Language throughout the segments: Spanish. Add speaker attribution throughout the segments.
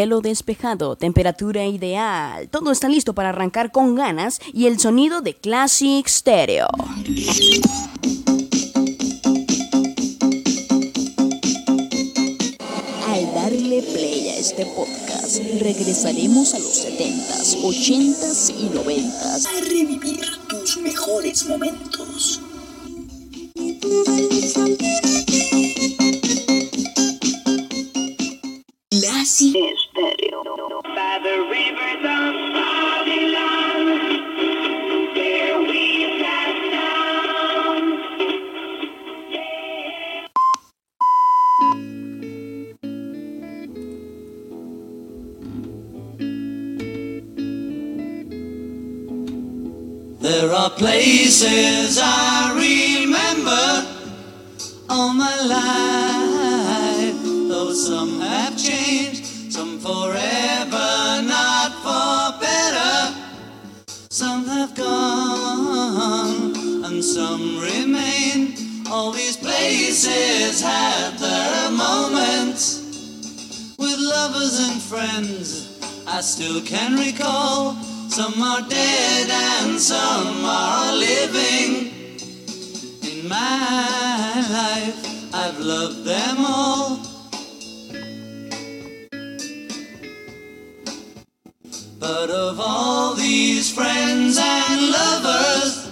Speaker 1: Cielo despejado, temperatura ideal, todo está listo para arrancar con ganas y el sonido de Classic Stereo. Al darle play a este podcast, regresaremos a los 70s, 80s y 90s
Speaker 2: a revivir tus mejores momentos. Classic Stereo.
Speaker 3: By the rivers of Babylon, there we sat down.
Speaker 4: There are places I remember all my life, places had their moments with lovers and friends. I still can recall. Some are dead and some are living. In my life, I've loved them all. But of all these friends and lovers,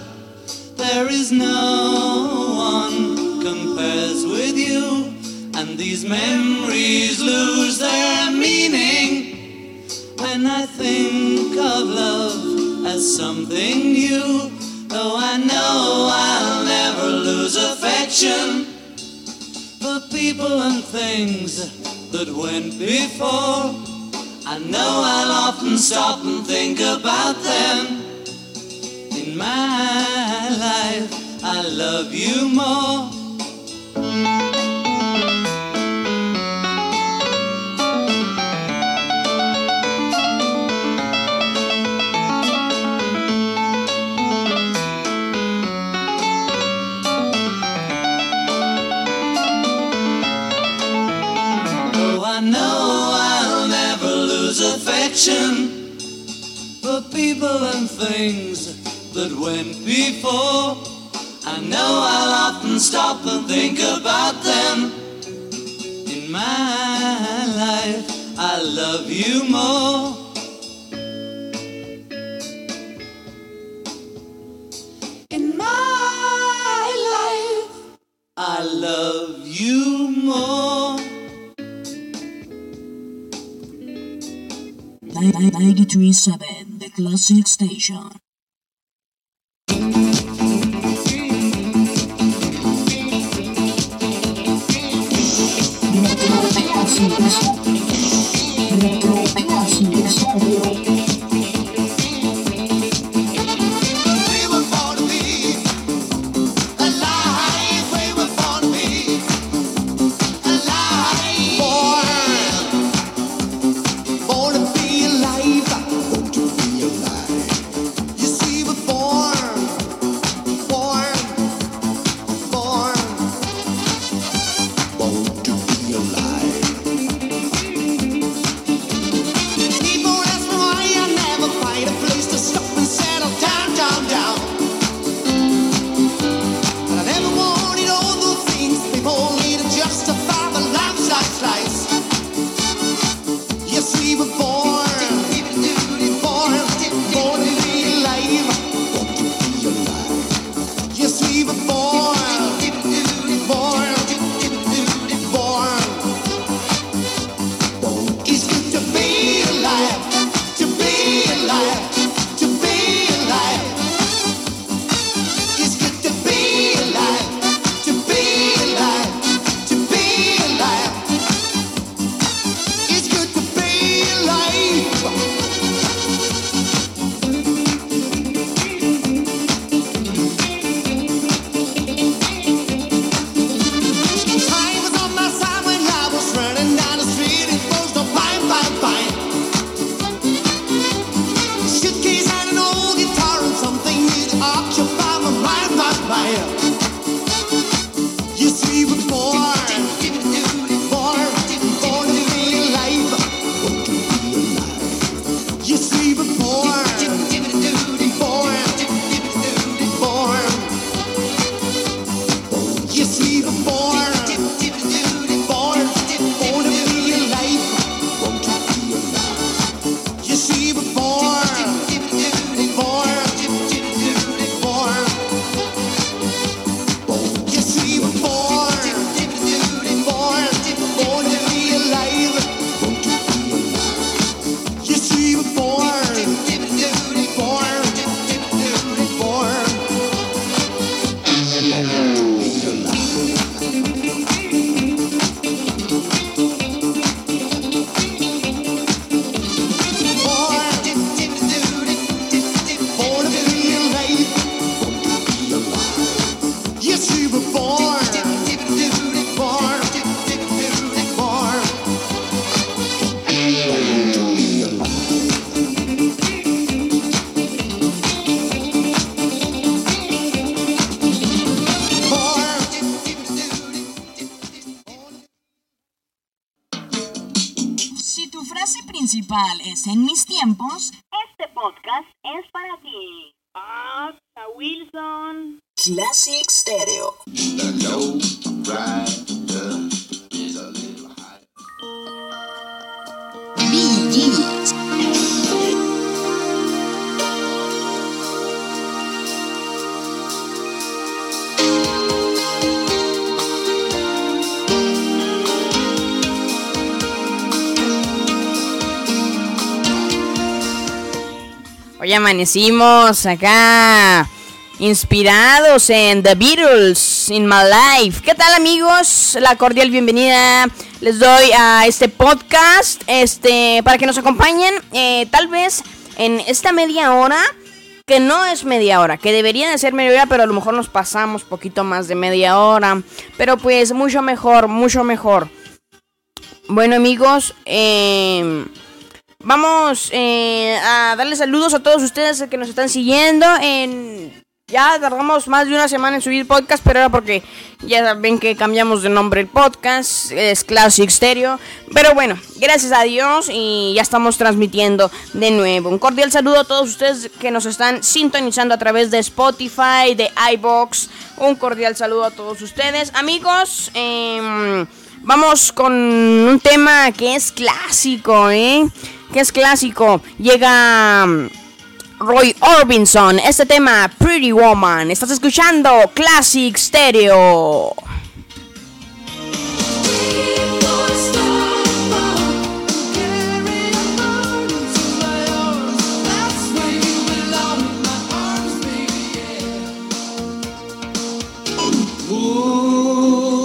Speaker 4: there is no one compares with you. And these memories lose their meaning when I think of love as something new. Though I know I'll never lose affection for people and things that went before. I know I'll often stop and think about them. In my life, I love you more. For people and things that went before. I know I'll often stop and think about them. In my life, I love you more. In my life, I love you more.
Speaker 2: 937, the classic station.
Speaker 3: Sessions. Podcast es para ti. Ah, Wilson.
Speaker 4: Classic Stereo.
Speaker 2: BGs.
Speaker 1: Hoy amanecimos acá inspirados en The Beatles in My Life. ¿Qué tal amigos? La cordial bienvenida les doy a este podcast este para que nos acompañen eh, tal vez en esta media hora que no es media hora, que debería de ser media hora, pero a lo mejor nos pasamos poquito más de media hora. Pero pues mucho mejor, mucho mejor. Bueno amigos, eh, vamos eh, a darle saludos a todos ustedes que nos están siguiendo. En, ya tardamos más de una semana en subir podcast, pero era porque ya ven que cambiamos de nombre el podcast, es Classic Stereo. Pero bueno, gracias a Dios y ya estamos transmitiendo de nuevo. Un cordial saludo a todos ustedes que nos están sintonizando a través de Spotify, de iBox. Un cordial saludo a todos ustedes, amigos. em, Vamos con un tema que es clásico, ¿eh? Que es clásico. Llega mm, Roy Orbison. Este tema, Pretty Woman. Estás escuchando Classic Stereo.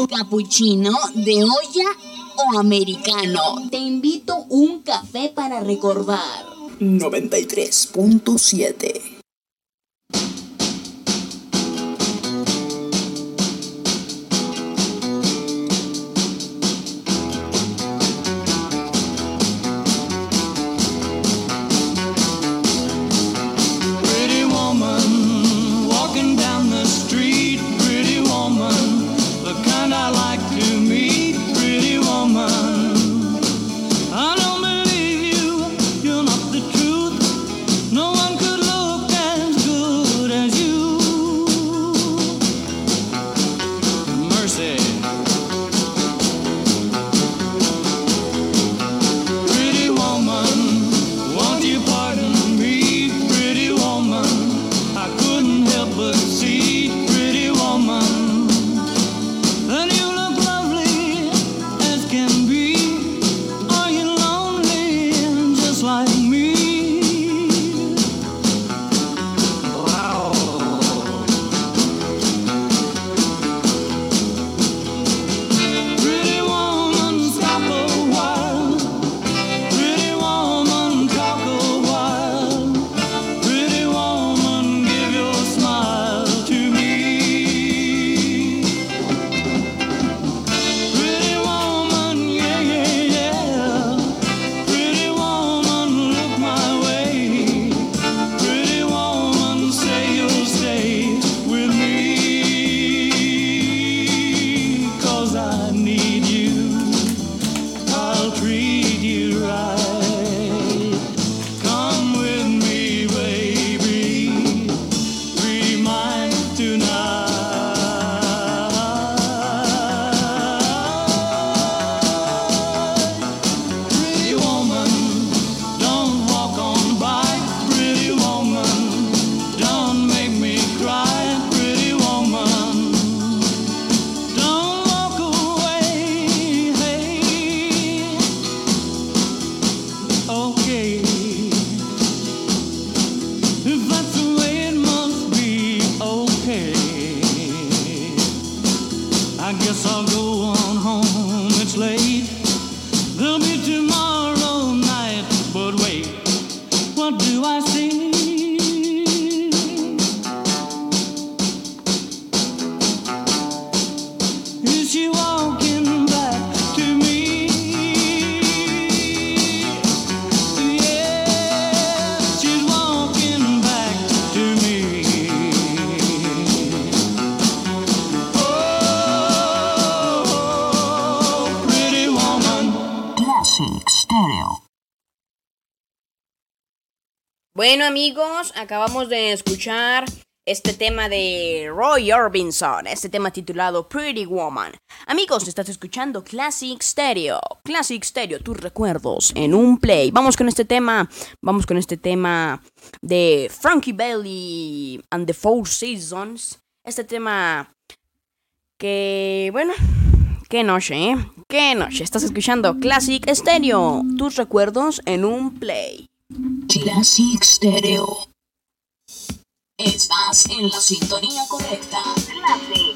Speaker 2: Capuchino de olla o americano. Te invito un café para recordar.
Speaker 4: 93.7.
Speaker 1: Bueno amigos, acabamos de escuchar este tema de Roy Orbison, este tema titulado Pretty Woman. Amigos, estás escuchando Classic Stereo. Classic Stereo, tus recuerdos en un play. Vamos con este tema, vamos con este tema de Frankie Belly and the Four Seasons. Este tema que, bueno, qué noche, ¿eh? Qué noche. Estás escuchando Classic Stereo, tus recuerdos en un play.
Speaker 2: Classic Stereo. Estás en la sintonía correcta.
Speaker 4: Classic.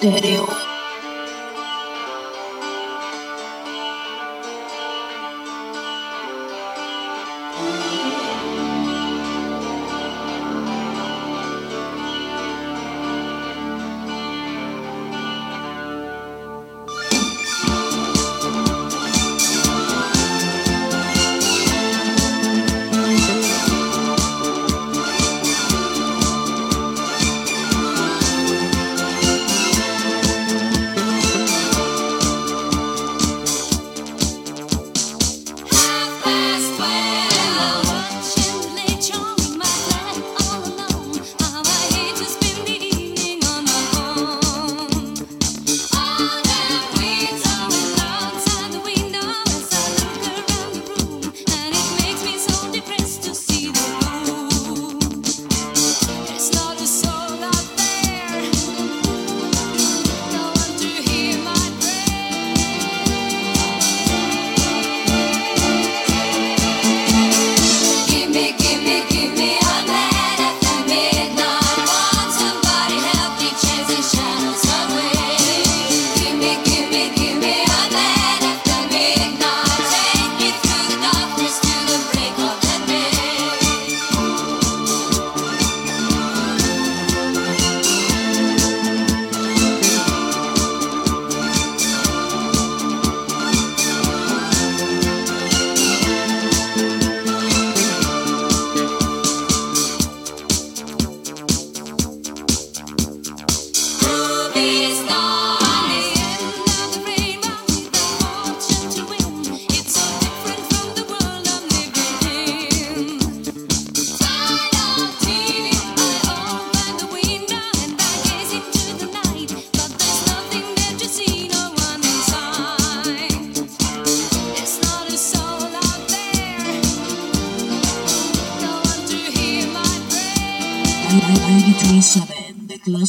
Speaker 4: Stereo.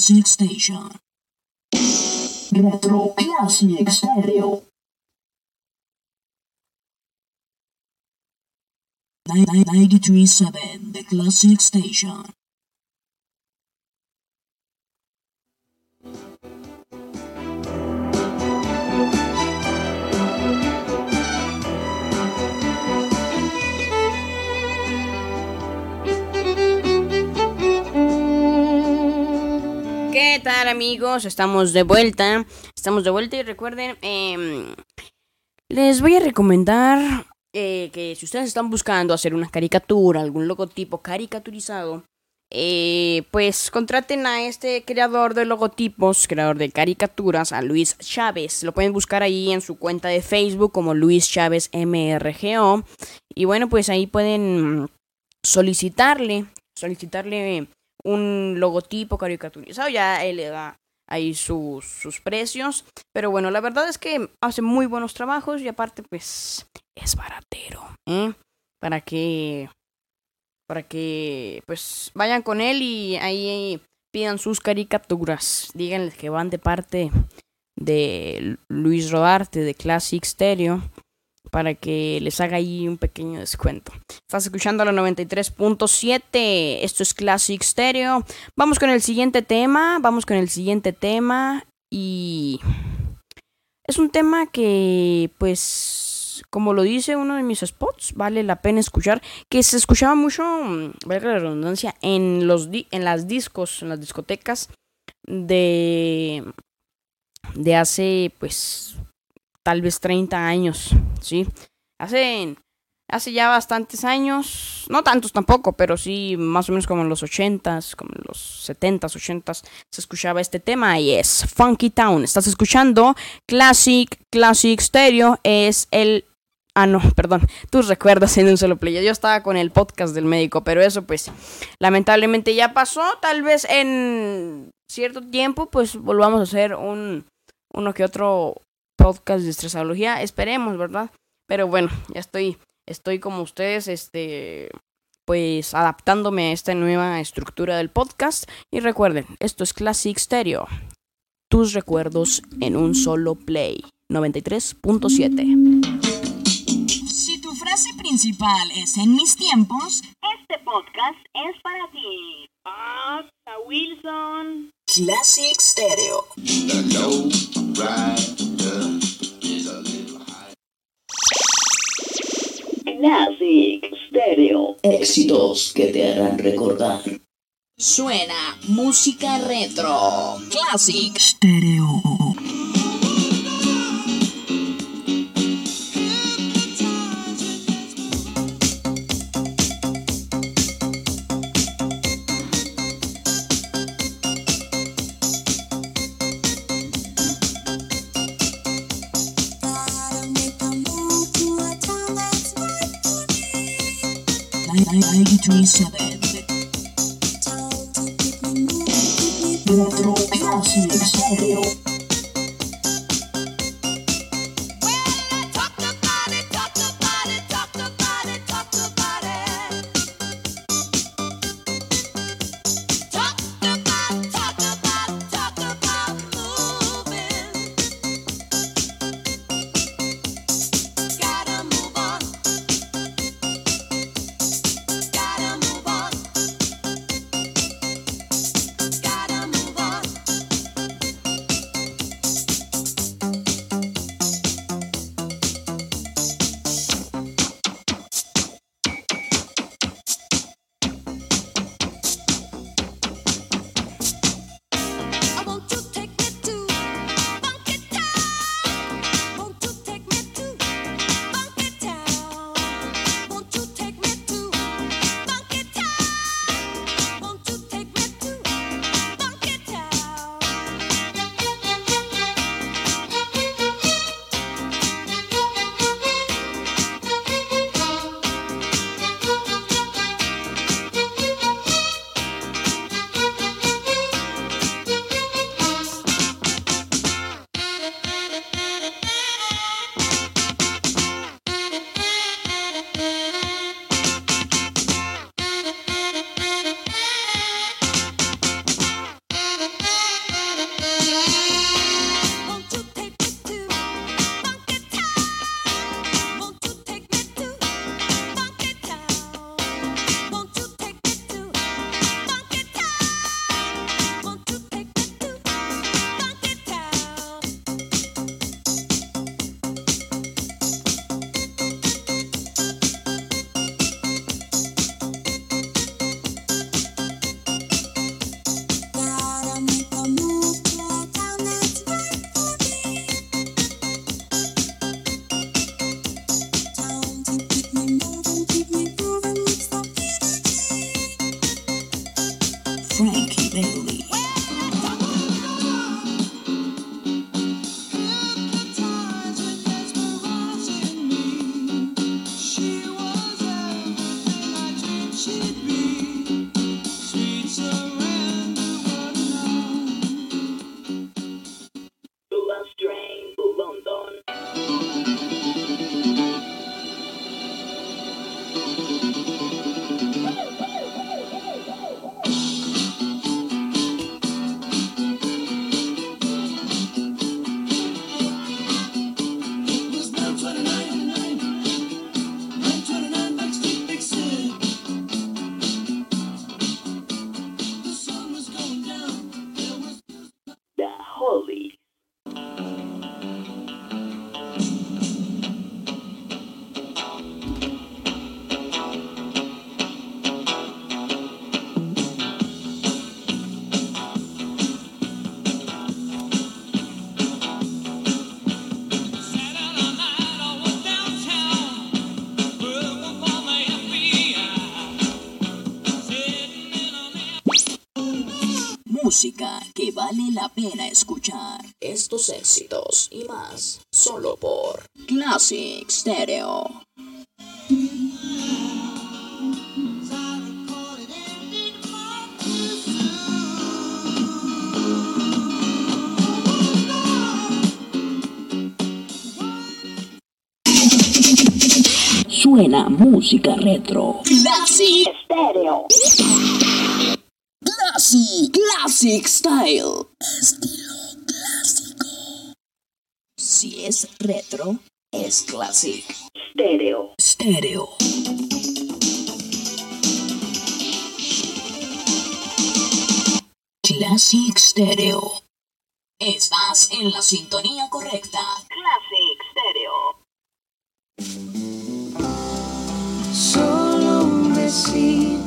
Speaker 4: 93.7 Classic Station. Retro Classic Stereo. 93.7 The Classic Station.
Speaker 1: ¿Qué tal amigos? Estamos de vuelta. Estamos de vuelta y recuerden, em, les voy a recomendar eh, que si ustedes están buscando hacer una caricatura, algún logotipo caricaturizado, eh, pues contraten a este creador de logotipos, creador de caricaturas, a Luis Chávez. Lo pueden buscar ahí en su cuenta de Facebook como Luis Chávez MRGO. Y bueno, pues ahí pueden solicitarle, solicitarle un logotipo caricaturizado. Ya él le da ahí sus, sus precios. Pero bueno, la verdad es que hace muy buenos trabajos y aparte pues es baratero. ¿eh? Para que para que pues vayan con él y ahí pidan sus caricaturas. Díganles que van de parte de Luis Rodarte de Classic Stereo para que les haga ahí un pequeño descuento. Estás escuchando la 93.7. Esto es Classic Stereo. Vamos con el siguiente tema. Vamos con el siguiente tema. Y es un tema que, pues, como lo dice uno de mis spots, vale la pena escuchar. Que se escuchaba mucho, mm, valga la redundancia, en, los en las discos, en las discotecas de, de hace, pues, tal vez 30 años, ¿sí? Hace, hace ya bastantes años, no tantos tampoco, pero sí más o menos como en los 80s, como en los 70s, 80s, se escuchaba este tema y es Funky Town. Estás escuchando Classic, Classic Stereo, es el... Ah, no, perdón, tus recuerdos en un solo play. Yo estaba con el podcast del médico, pero eso pues lamentablemente ya pasó. Tal vez en cierto tiempo pues volvamos a hacer un uno que otro podcast de estresología, esperemos, ¿verdad? Pero bueno, ya estoy, estoy como ustedes, este, pues adaptándome a esta nueva estructura del podcast. Y recuerden, esto es Classic Stereo. Tus recuerdos en un solo play. 93.7.
Speaker 2: Si tu frase principal es en mis tiempos,
Speaker 3: Este podcast es para ti.
Speaker 5: Ah, a Wilson.
Speaker 4: Classic Stereo.
Speaker 3: Classic Stereo.
Speaker 4: Éxitos que te harán recordar.
Speaker 2: suena música retro. Classic.
Speaker 4: Stereo. Ninety-three seven. Retro Classic Stereo. Frankie Música que vale la pena escuchar.
Speaker 2: Estos éxitos y más, solo por
Speaker 4: Classic Stereo. Suena música retro. Classic
Speaker 3: Stereo.
Speaker 4: Classic, Classic Style. Estilo clásico. Si es retro, es Classic
Speaker 3: Stereo.
Speaker 4: Stereo. Classic Stereo. Estás en la sintonía correcta.
Speaker 3: Classic Stereo.
Speaker 6: Solo un besito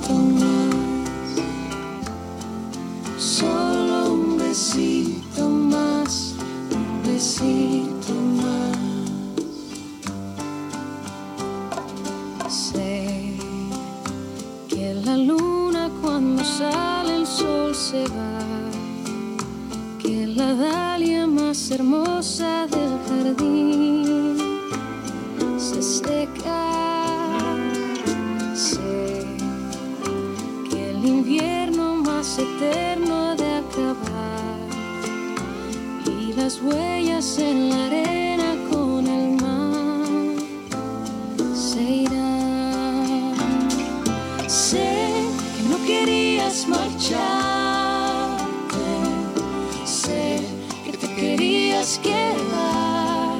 Speaker 6: solo un besito más, un besito más. Sé que la luna cuando sale el sol se va, que la dalia más hermosa del jardín se seca. Sé que el invierno eterno de acabar y las huellas en la arena con el mar se irán. Sé que no querías marcharte, sé que te querías quedar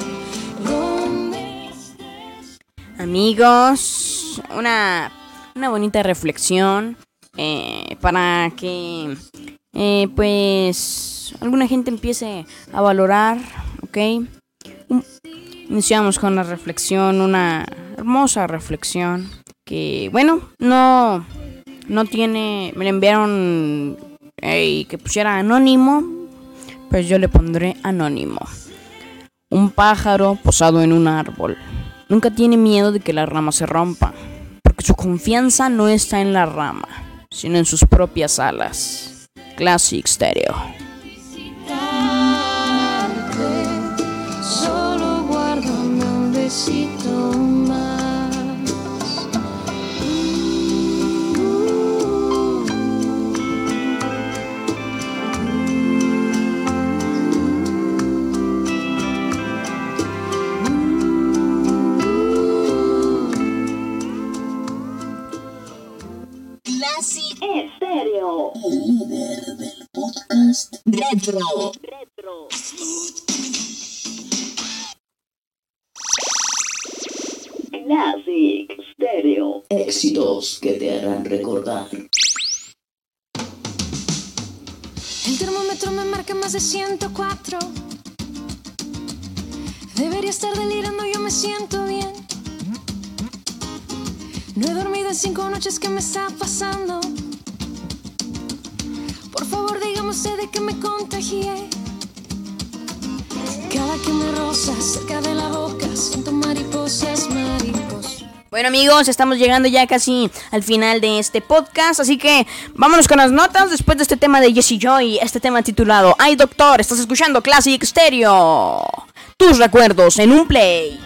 Speaker 6: donde estés.
Speaker 1: Amigos, una, una bonita reflexión eh, para que eh, pues alguna gente empiece a valorar, ¿ok? Iniciamos con la reflexión, una hermosa reflexión que, bueno, no, no tiene, me la enviaron eh, que pusiera anónimo, pues yo le pondré anónimo. Un pájaro posado en un árbol. Nunca tiene miedo de que la rama se rompa, porque su confianza no está en la rama, sino en sus propias alas. Classic Stereo.
Speaker 6: Solo guárdame un besito
Speaker 4: retro.
Speaker 3: Retro. Classic Stereo.
Speaker 4: Éxitos que te harán recordar.
Speaker 6: El termómetro me marca más de 104. Debería estar delirando, yo me siento bien. No he dormido en cinco noches, ¿qué me está pasando? sé de me contagié. Bueno amigos, estamos llegando ya casi al final de este podcast, así que vámonos con las notas después de este tema de Jesse Joy, este tema titulado Ay Doctor, estás escuchando Classic Stereo. Tus recuerdos en un play.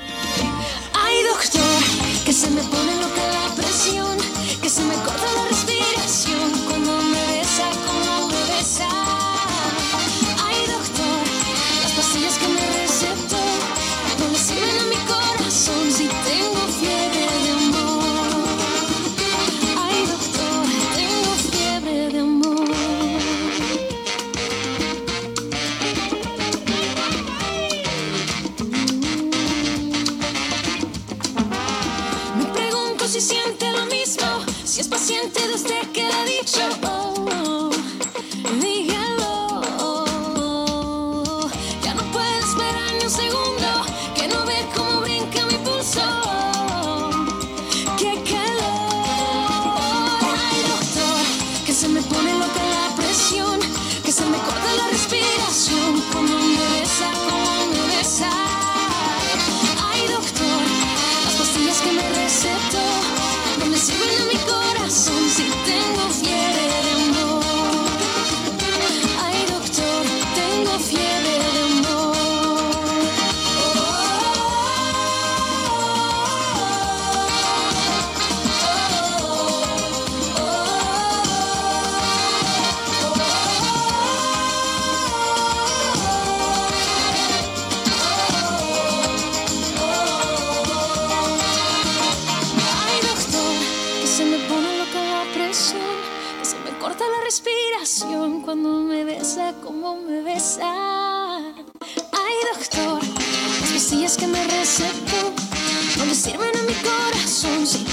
Speaker 7: que sirven a mi corazón,
Speaker 2: sí.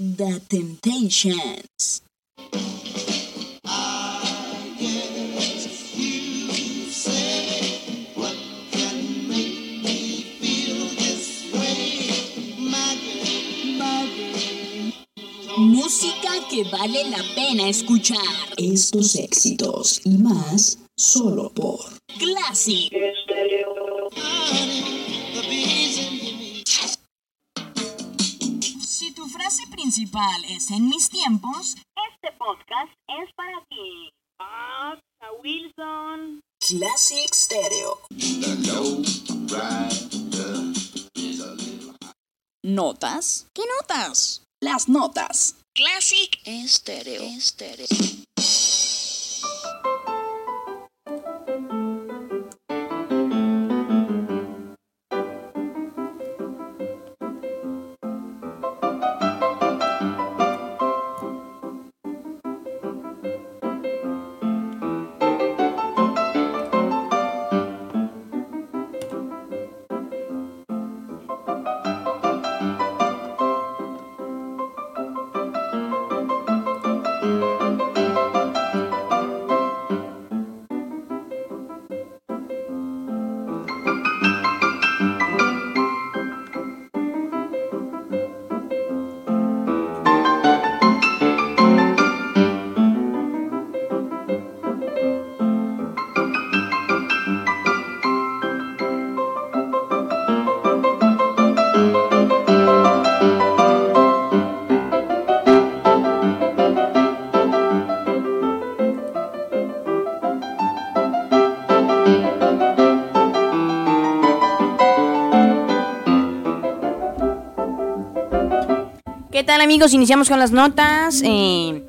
Speaker 2: The Temptations. Música que vale la pena escuchar. Estos éxitos y más solo por Classic.
Speaker 6: principal es En mis tiempos.
Speaker 3: Este podcast es para ti.
Speaker 8: Ah, Wilson.
Speaker 2: Classic Stereo.
Speaker 9: ¿Notas? ¿Qué notas? Las notas. Classic Stereo.
Speaker 1: Stereo. Tal amigos? Iniciamos con las notas. Eh,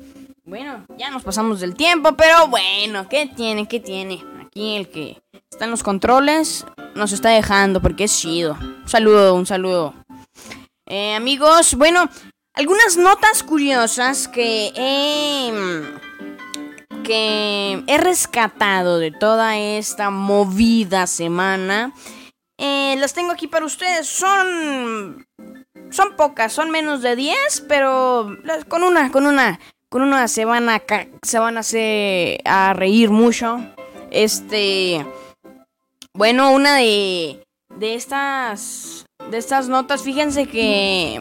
Speaker 1: bueno, ya nos pasamos del tiempo, pero bueno, ¿qué tiene? ¿Qué tiene? Aquí el que está en los controles nos está dejando porque es chido. Un saludo, un saludo. Eh, amigos, bueno, algunas notas curiosas que he, que he rescatado de toda esta movida semana. Eh, las tengo aquí para ustedes. Son son pocas, son menos de 10, pero con una, con una, con una se van a, se van a hacer a reír mucho. Este, bueno, una de, de estas, de estas notas, fíjense que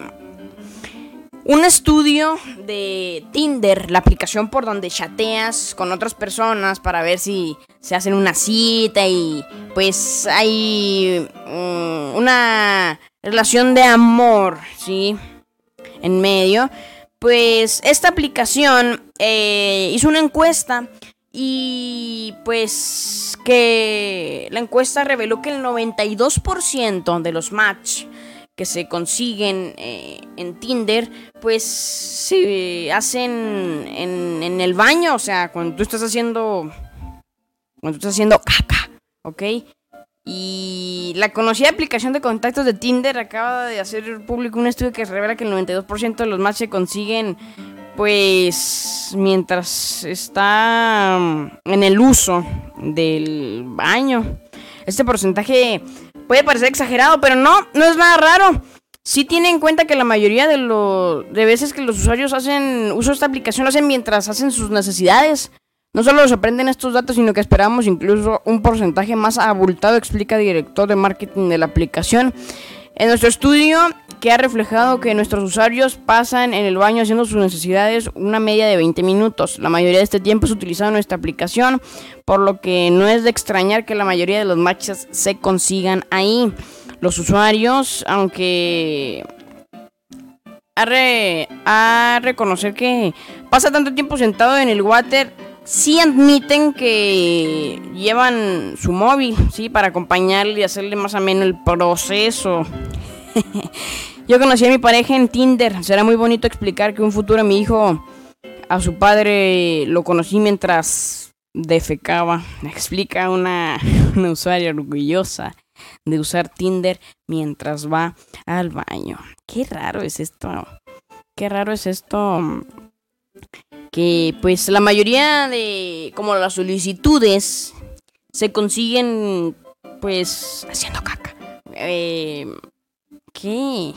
Speaker 1: un estudio de Tinder, la aplicación por donde chateas con otras personas para ver si se hacen una cita y pues hay mm, una relación de amor, ¿sí? En medio. Pues esta aplicación eh, hizo una encuesta y pues que la encuesta reveló que el 92% de los match que se consiguen eh, en Tinder, pues se hacen en, en, el baño, o sea, cuando tú estás haciendo, cuando tú estás haciendo caca, ¿ok? Y la conocida aplicación de contactos de Tinder acaba de hacer público un estudio que revela que el 92% de los matches se consiguen pues mientras está mm, en el uso del baño. Este porcentaje puede parecer exagerado, pero no, no es nada raro. Si tiene en cuenta que la mayoría de, lo, de veces que los usuarios hacen uso de esta aplicación lo hacen mientras hacen sus necesidades. No solo sorprenden estos datos, sino que esperamos incluso un porcentaje más abultado, explica el director de marketing de la aplicación. En nuestro estudio, que ha reflejado que nuestros usuarios pasan en el baño haciendo sus necesidades una media de 20 minutos. La mayoría de este tiempo es utilizado nuestra aplicación, por lo que no es de extrañar que la mayoría de los matches se consigan ahí. Los usuarios, aunque a, reconocer que pasa tanto tiempo sentado en el water, sí admiten que llevan su móvil, sí, para acompañarle y hacerle más ameno el proceso. Yo conocí a mi pareja en Tinder. Será muy bonito explicar que un futuro mi hijo a su padre lo conocí mientras defecaba. Explica una, una usuaria orgullosa de usar Tinder mientras va al baño. Qué raro es esto. Qué raro es esto que pues la mayoría de como las solicitudes se consiguen pues haciendo caca. Eh, ¿Qué?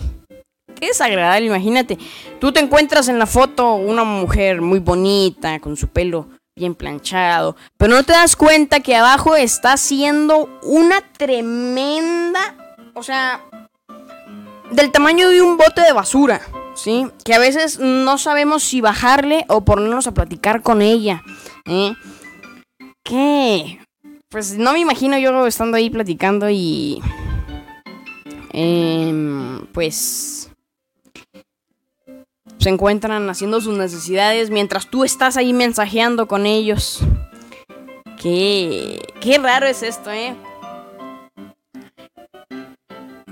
Speaker 1: Qué desagradable, imagínate. Tú te encuentras en la foto una mujer muy bonita, con su pelo bien planchado, pero no te das cuenta que abajo está haciendo una tremenda, o sea, del tamaño de un bote de basura. ¿Sí? Que a veces no sabemos si bajarle o ponernos a platicar con ella, ¿eh? ¿Qué? Pues no me imagino yo estando ahí platicando y... Em, pues... Se encuentran haciendo sus necesidades mientras tú estás ahí mensajeando con ellos. Qué... Qué raro es esto, ¿eh?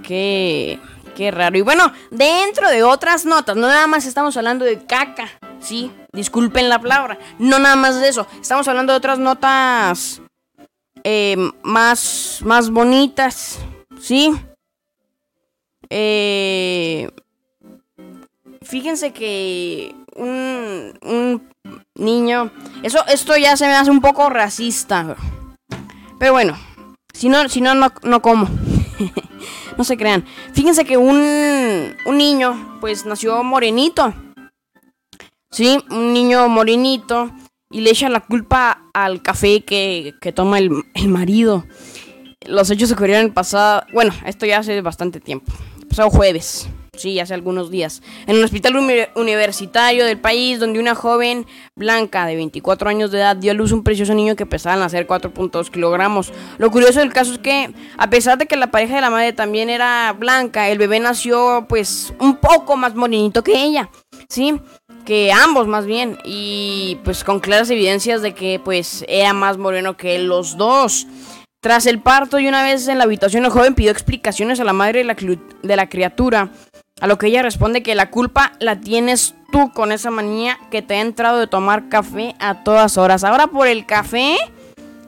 Speaker 1: Qué... Qué raro. Y bueno, dentro de otras notas, no nada más estamos hablando de caca, ¿sí? Disculpen la palabra. No nada más de eso. Estamos hablando de otras notas eh, más, más bonitas, ¿sí? Eh, fíjense que un, un niño... Eso, esto ya se me hace un poco racista. Pero bueno, si no, si no, no, no como. no se crean. Fíjense que un, un niño, pues nació morenito. Sí, un niño morenito. Y le echa la culpa al café que, que toma el, el, marido. Los hechos ocurrieron el pasado. Bueno, esto ya hace bastante tiempo. Pasado jueves sí, hace algunos días, en un hospital universitario del país donde una joven blanca de 24 años de edad dio a luz un precioso niño que pesaba al nacer 4.2 kilogramos. Lo curioso del caso es que, a pesar de que la pareja de la madre también era blanca, el bebé nació pues un poco más morenito que ella, ¿sí? que ambos más bien y pues con claras evidencias de que pues era más moreno que los dos. Tras el parto y una vez en la habitación el joven pidió explicaciones a la madre de la, de la criatura A lo que ella responde que la culpa la tienes tú con esa manía que te ha entrado de tomar café a todas horas. Ahora por el café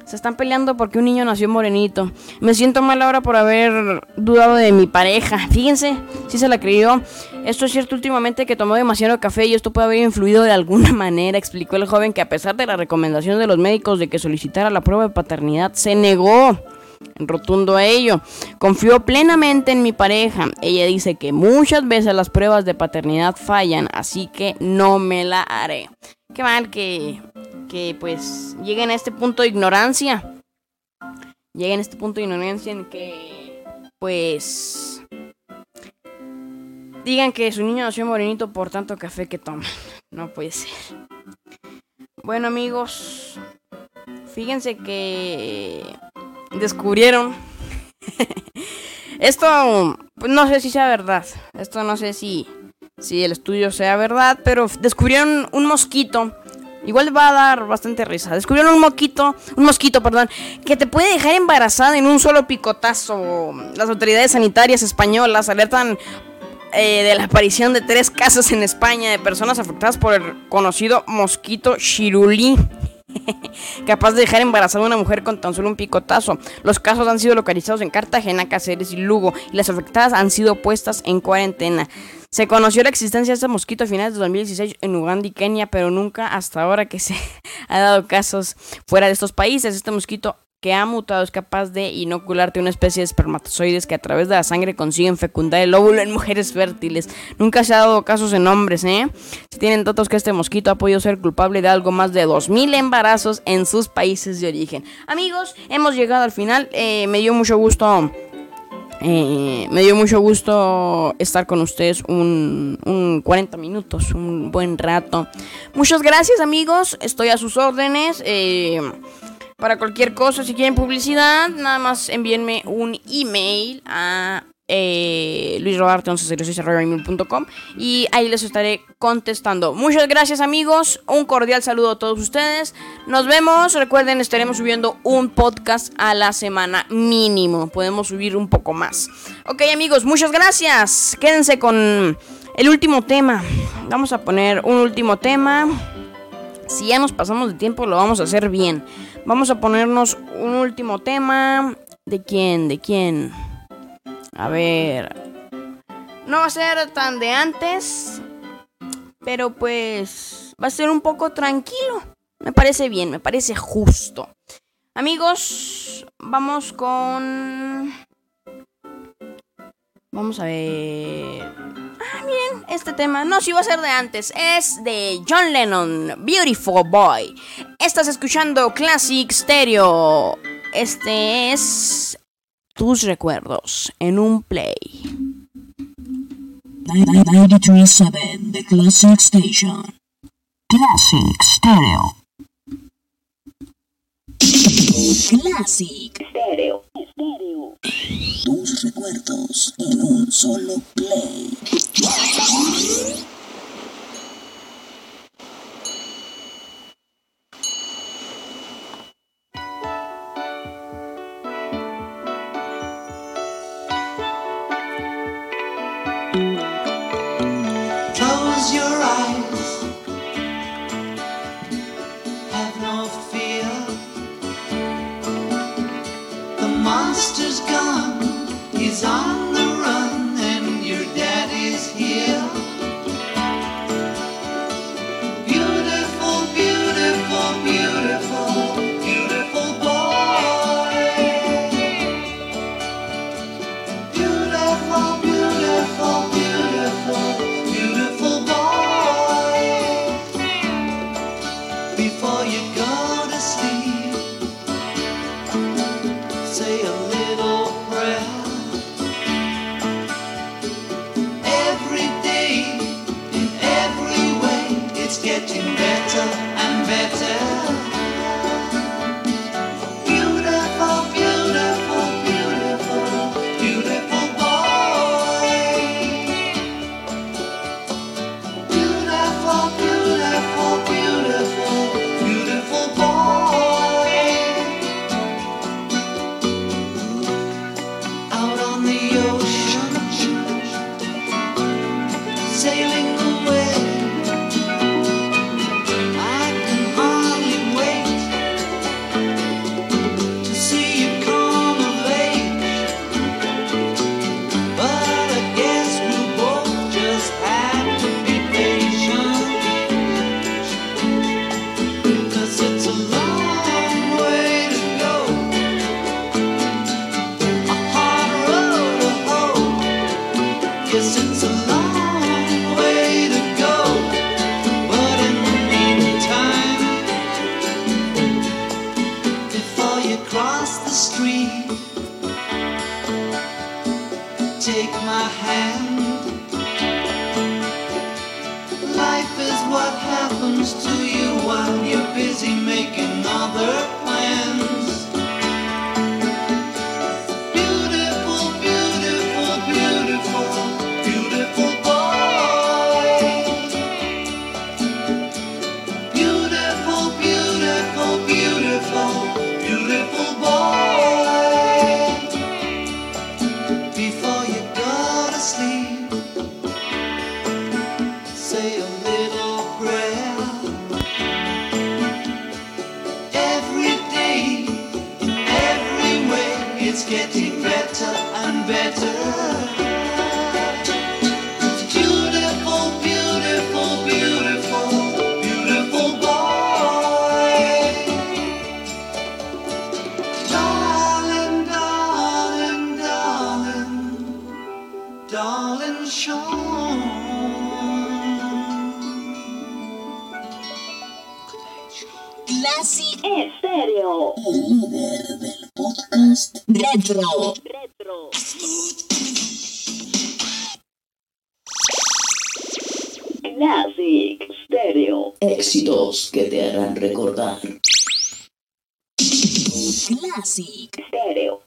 Speaker 1: se están peleando porque un niño nació morenito. Me siento mal ahora por haber dudado de mi pareja. Fíjense, si se la creyó. Esto es cierto últimamente que tomó demasiado café y esto puede haber influido de alguna manera, explicó el joven que a pesar de la recomendación de los médicos de que solicitara la prueba de paternidad, se negó rotundo a ello. Confío plenamente en mi pareja. Ella dice que muchas veces las pruebas de paternidad fallan, así que no me la haré. Qué mal que, que pues lleguen a este punto de ignorancia. Lleguen a este punto de ignorancia en que pues digan que su niño nació morenito por tanto café que toma. No puede ser. Bueno amigos, fíjense que descubrieron. Esto, pues no sé si sea verdad. Esto no sé si, si el estudio sea verdad, pero descubrieron un mosquito. Igual va a dar bastante risa. Descubrieron un mosquito, un mosquito, perdón, que te puede dejar embarazada en un solo picotazo. Las autoridades sanitarias españolas alertan eh, de la aparición de tres casos en España de personas afectadas por el conocido mosquito chirulí. capaz de dejar embarazada a una mujer con tan solo un picotazo. Los casos han sido localizados en Cartagena, Cáceres y Lugo y las afectadas han sido puestas en cuarentena. Se conoció la existencia de este mosquito a finales de 2016 en Uganda y Kenia, pero nunca hasta ahora que se ha dado casos fuera de estos países. Este mosquito que ha mutado es capaz de inocularte una especie de espermatozoides que a través de la sangre consiguen fecundar el óvulo en mujeres fértiles. Nunca se ha dado casos en hombres, ¿eh? Se tienen datos que este mosquito ha podido ser culpable de algo más de 2.000 embarazos en sus países de origen. Amigos, hemos llegado al final. Eh, me dio mucho gusto... Eh, me dio mucho gusto estar con ustedes un, un, 40 minutos, un buen rato. Muchas gracias amigos, estoy a sus órdenes. Eh, para cualquier cosa, si quieren publicidad, nada más envíenme un email a eh, luisroarte1106.com y ahí les estaré contestando. Muchas gracias amigos, un cordial saludo a todos ustedes. Nos vemos, recuerden, estaremos subiendo un podcast a la semana mínimo. Podemos subir un poco más. Ok amigos, muchas gracias. Quédense con el último tema. Vamos a poner un último tema. Si ya nos pasamos de tiempo, lo vamos a hacer bien. Vamos a ponernos un último tema. ¿De quién? ¿De quién? A ver. No va a ser tan de antes. Pero pues va a ser un poco tranquilo. Me parece bien, me parece justo. Amigos, vamos con... Vamos a ver... Ah, bien, este tema. No, si va a ser de antes. Es de John Lennon, Beautiful Boy. Estás escuchando Classic Stereo. Este es tus recuerdos en un play.
Speaker 4: 937 The Classic Station. Classic Stereo. Classic
Speaker 3: Estéreo. Estéreo.
Speaker 4: Tus recuerdos en un solo play. song. quieran recordar. Classic
Speaker 3: Stereo.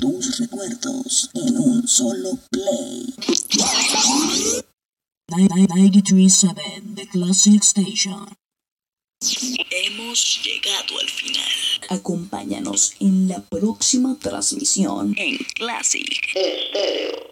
Speaker 4: Tus recuerdos en un solo play. 937 The Classic Station. Hemos llegado al final. Acompáñanos en la próxima transmisión en Classic Stereo.